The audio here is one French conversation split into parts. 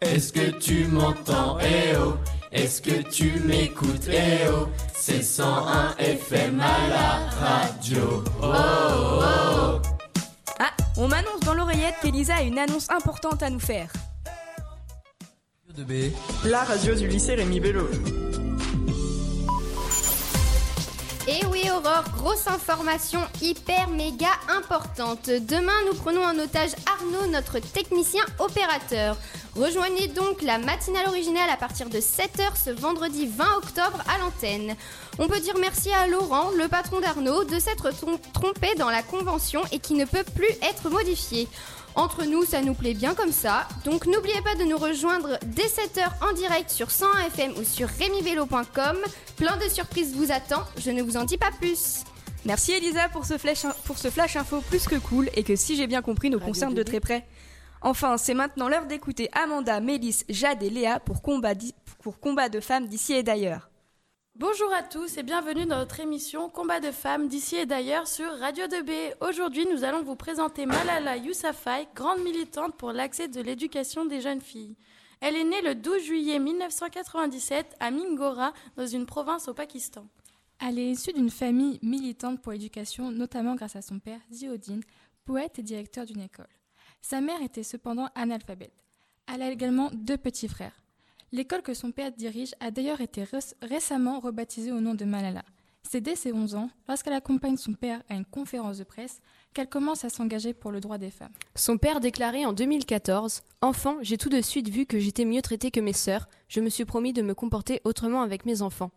Est-ce que tu m'entends? Eh oh Est-ce que tu m'écoutes? Eh oh C'est 101 FM à la radio. Oh oh oh Ah, on m'annonce dans l'oreillette qu'Elisa a une annonce importante à nous faire. de B. La radio du lycée Rémi Bello. Et oui Aurore, grosse information hyper méga importante. Demain nous prenons en otage Arnaud, notre technicien opérateur. Rejoignez donc la matinale originale à partir de 7h ce vendredi 20 octobre à l'antenne. On peut dire merci à Laurent, le patron d'Arnaud, de s'être trom- trompé dans la convention et qui ne peut plus être modifié. Entre nous, ça nous plaît bien comme ça. Donc n'oubliez pas de nous rejoindre dès 7h en direct sur 101 FM ou sur remivelo.com. Plein de surprises vous attend, je ne vous en dis pas plus. Merci Elisa pour ce, flash, pour ce flash info plus que cool et que si j'ai bien compris nous concerne de très près. Enfin, c'est maintenant l'heure d'écouter Amanda, Mélisse, Jade et Léa pour combat, di- pour combat de femmes d'ici et d'ailleurs. Bonjour à tous et bienvenue dans notre émission Combat de femmes d'ici et d'ailleurs sur Radio 2B. Aujourd'hui, nous allons vous présenter Malala Yousafzai, grande militante pour l'accès de l'éducation des jeunes filles. Elle est née le 12 juillet 1997 à Mingora, dans une province au Pakistan. Elle est issue d'une famille militante pour l'éducation, notamment grâce à son père, Ziauddin, poète et directeur d'une école. Sa mère était cependant analphabète. Elle a également deux petits frères. L'école que son père dirige a d'ailleurs été ré- récemment rebaptisée au nom de Malala. C'est dès ses 11 ans, lorsqu'elle accompagne son père à une conférence de presse, qu'elle commence à s'engager pour le droit des femmes. Son père déclarait en 2014 Enfant, j'ai tout de suite vu que j'étais mieux traitée que mes sœurs. Je me suis promis de me comporter autrement avec mes enfants.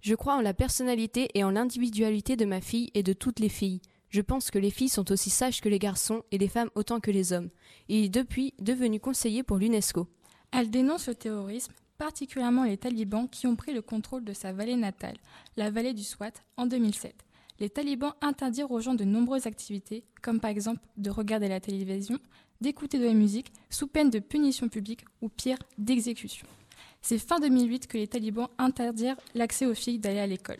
Je crois en la personnalité et en l'individualité de ma fille et de toutes les filles. Je pense que les filles sont aussi sages que les garçons et les femmes autant que les hommes. Il est depuis devenu conseiller pour l'UNESCO. Elle dénonce le terrorisme, particulièrement les talibans qui ont pris le contrôle de sa vallée natale, la vallée du Swat, en 2007. Les talibans interdirent aux gens de nombreuses activités, comme par exemple de regarder la télévision, d'écouter de la musique, sous peine de punition publique ou pire, d'exécution. C'est fin 2008 que les talibans interdirent l'accès aux filles d'aller à l'école.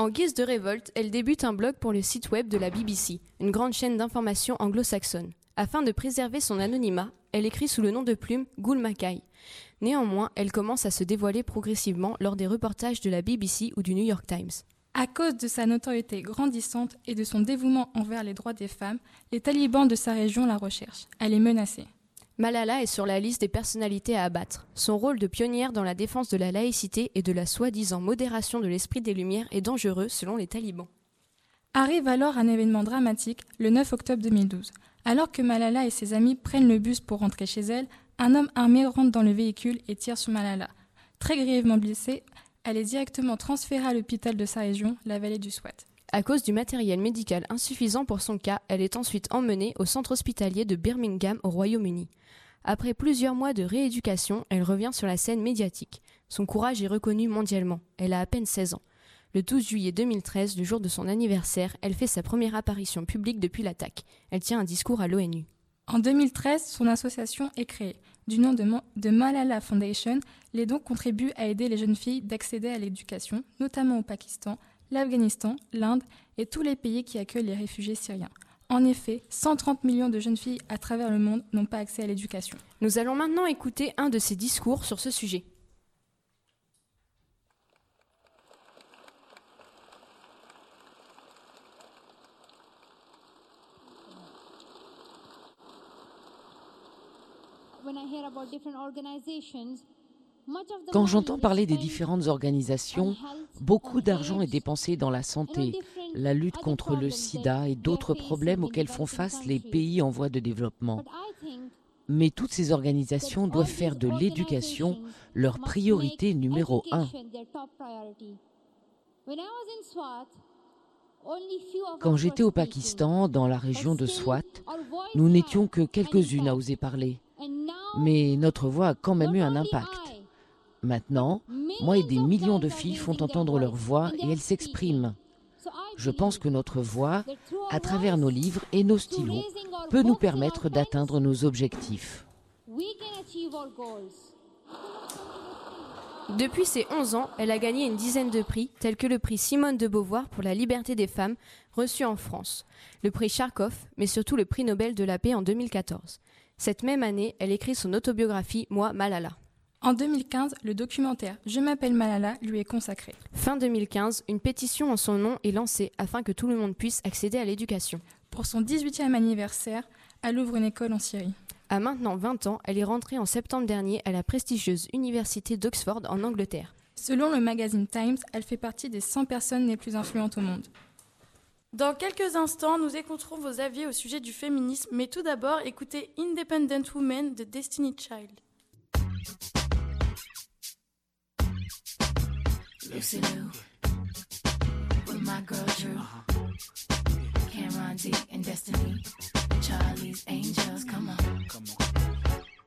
En guise de révolte, elle débute un blog pour le site web de la BBC, une grande chaîne d'information anglo-saxonne. Afin de préserver son anonymat, elle écrit sous le nom de plume Mackay. Néanmoins, elle commence à se dévoiler progressivement lors des reportages de la BBC ou du New York Times. À cause de sa notoriété grandissante et de son dévouement envers les droits des femmes, les talibans de sa région la recherchent. Elle est menacée. Malala est sur la liste des personnalités à abattre. Son rôle de pionnière dans la défense de la laïcité et de la soi-disant modération de l'esprit des Lumières est dangereux selon les talibans. Arrive alors un événement dramatique le 9 octobre 2012. Alors que Malala et ses amis prennent le bus pour rentrer chez elle, un homme armé rentre dans le véhicule et tire sur Malala. Très grièvement blessée, elle est directement transférée à l'hôpital de sa région, la vallée du Swat. À cause du matériel médical insuffisant pour son cas, elle est ensuite emmenée au centre hospitalier de Birmingham au Royaume-Uni. Après plusieurs mois de rééducation, elle revient sur la scène médiatique. Son courage est reconnu mondialement. Elle a à peine 16 ans. Le 12 juillet 2013, le jour de son anniversaire, elle fait sa première apparition publique depuis l'attaque. Elle tient un discours à l'ONU. En 2013, son association est créée. Du nom de, de Malala Foundation, les dons contribuent à aider les jeunes filles d'accéder à l'éducation, notamment au Pakistan, l'Afghanistan, l'Inde et tous les pays qui accueillent les réfugiés syriens. En effet, 130 millions de jeunes filles à travers le monde n'ont pas accès à l'éducation. Nous allons maintenant écouter un de ses discours sur ce sujet. Quand j'entends parler des différentes organisations, beaucoup d'argent est dépensé dans la santé, la lutte contre le sida et d'autres problèmes auxquels font face les pays en voie de développement. Mais toutes ces organisations doivent faire de l'éducation leur priorité numéro un. Quand j'étais au Pakistan, dans la région de Swat, nous n'étions que quelques-unes à oser parler. Mais notre voix a quand même eu un impact. Maintenant, moi et des millions de filles font entendre leur voix et elles s'expriment. Je pense que notre voix, à travers nos livres et nos stylos, peut nous permettre d'atteindre nos objectifs. Depuis ses 11 ans, elle a gagné une dizaine de prix, tels que le prix Simone de Beauvoir pour la liberté des femmes, reçu en France, le prix Charkov, mais surtout le prix Nobel de la paix en 2014. Cette même année, elle écrit son autobiographie Moi, Malala. En 2015, le documentaire Je m'appelle Malala lui est consacré. Fin 2015, une pétition en son nom est lancée afin que tout le monde puisse accéder à l'éducation. Pour son 18e anniversaire, elle ouvre une école en Syrie. À maintenant 20 ans, elle est rentrée en septembre dernier à la prestigieuse université d'Oxford en Angleterre. Selon le magazine Times, elle fait partie des 100 personnes les plus influentes au monde. Dans quelques instants, nous écouterons vos avis au sujet du féminisme, mais tout d'abord, écoutez Independent Woman de Destiny Child. Lucy Lou, with my girl Drew, Cameron D and Destiny, Charlie's Angels, come on. Come on.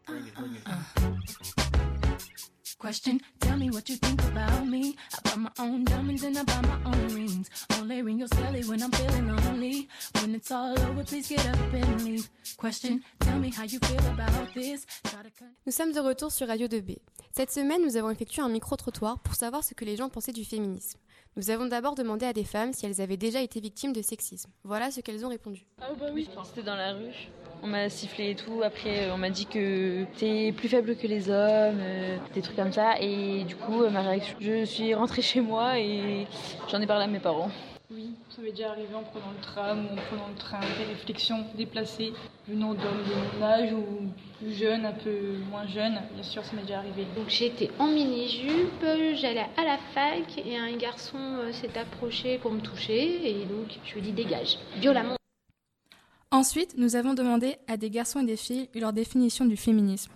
Bring it, bring it. Uh, Question, tell me what you think about me. I buy my own diamonds and I buy my own rings. Only ring your celly when I'm feeling lonely. When it's all over, please get up and leave. Question, tell me how you feel about this. Try to Nous sommes de retour sur Radio 2B. Cette semaine, nous avons effectué un micro-trottoir pour savoir ce que les gens pensaient du féminisme. Nous avons d'abord demandé à des femmes si elles avaient déjà été victimes de sexisme. Voilà ce qu'elles ont répondu. Ah bah oui, c'était dans la rue. On m'a sifflé et tout. Après, euh, on m'a dit que t'es plus faible que les hommes, euh, des trucs comme ça. Et du coup, euh, ma réaction, je suis rentrée chez moi et j'en ai parlé à mes parents. Oui, ça m'est déjà arrivé en prenant le tram ou en prenant le train, des réflexions déplacées venant d'hommes de mon âge ou plus jeunes, un peu moins jeunes. Bien sûr, ça m'est déjà arrivé. Donc j'étais en mini-jupe, j'allais à la fac et un garçon s'est approché pour me toucher et donc je lui ai dit dégage, violemment. Ensuite, nous avons demandé à des garçons et des filles leur définition du féminisme.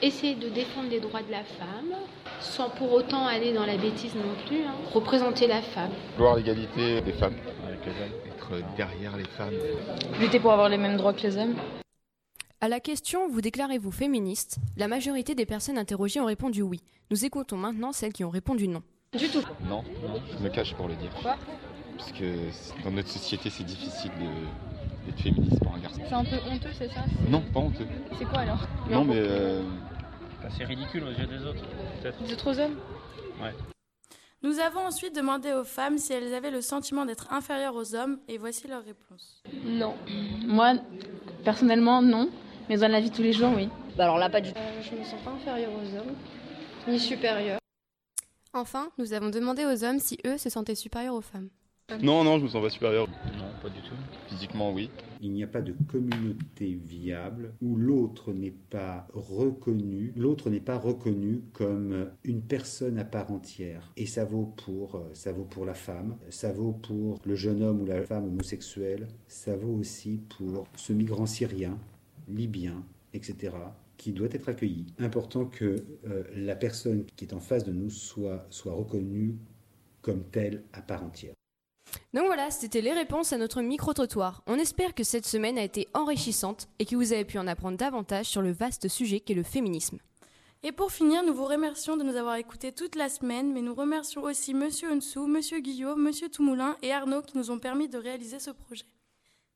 Essayer de défendre les droits de la femme sans pour autant aller dans la bêtise non plus, hein. représenter la femme. Vouloir l'égalité des femmes avec les hommes, être derrière les femmes. Lutter pour avoir les mêmes droits que les hommes. À la question Vous déclarez-vous féministe? La majorité des personnes interrogées ont répondu oui. Nous écoutons maintenant celles qui ont répondu non. Du tout. Non, non, je me cache pour le dire. Pourquoi Parce que dans notre société, c'est difficile de, d'être féministe pour un garçon. C'est un peu honteux, c'est ça Non, pas honteux. C'est quoi alors Non, mais. Euh... c'est ridicule aux yeux des autres, peut-être. Des autres hommes Ouais. Nous avons ensuite demandé aux femmes si elles avaient le sentiment d'être inférieures aux hommes et voici leur réponse. Non. Moi, personnellement, non. Mais dans la vie de tous les jours, oui. Bah alors là, pas du tout. Euh, je me sens pas inférieure aux hommes, ni supérieure. Enfin, nous avons demandé aux hommes si eux se sentaient supérieurs aux femmes. Non, non, je me sens pas supérieur. Non, pas du tout. Physiquement, oui. Il n'y a pas de communauté viable où l'autre n'est pas reconnu, l'autre n'est pas reconnu comme une personne à part entière. Et ça vaut pour, ça vaut pour la femme, ça vaut pour le jeune homme ou la femme homosexuelle, ça vaut aussi pour ce migrant syrien, libyen, etc qui doit être accueilli. Important que euh, la personne qui est en face de nous soit, soit reconnue comme telle à part entière. Donc voilà, c'était les réponses à notre micro-trottoir. On espère que cette semaine a été enrichissante et que vous avez pu en apprendre davantage sur le vaste sujet qu'est le féminisme. Et pour finir, nous vous remercions de nous avoir écoutés toute la semaine, mais nous remercions aussi Monsieur Onsou, Monsieur Guillaume, Monsieur Toumoulin et Arnaud qui nous ont permis de réaliser ce projet.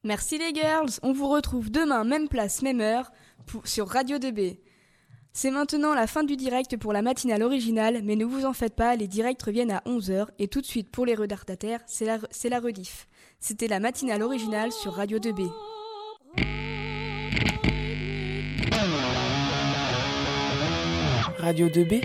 Merci les girls, on vous retrouve demain, même place, même heure, pour, sur Radio 2B. C'est maintenant la fin du direct pour la matinale originale, mais ne vous en faites pas, les directs reviennent à 11h et tout de suite pour les retardataires, c'est la, c'est la rediff. C'était la matinale originale sur Radio 2B. Radio 2B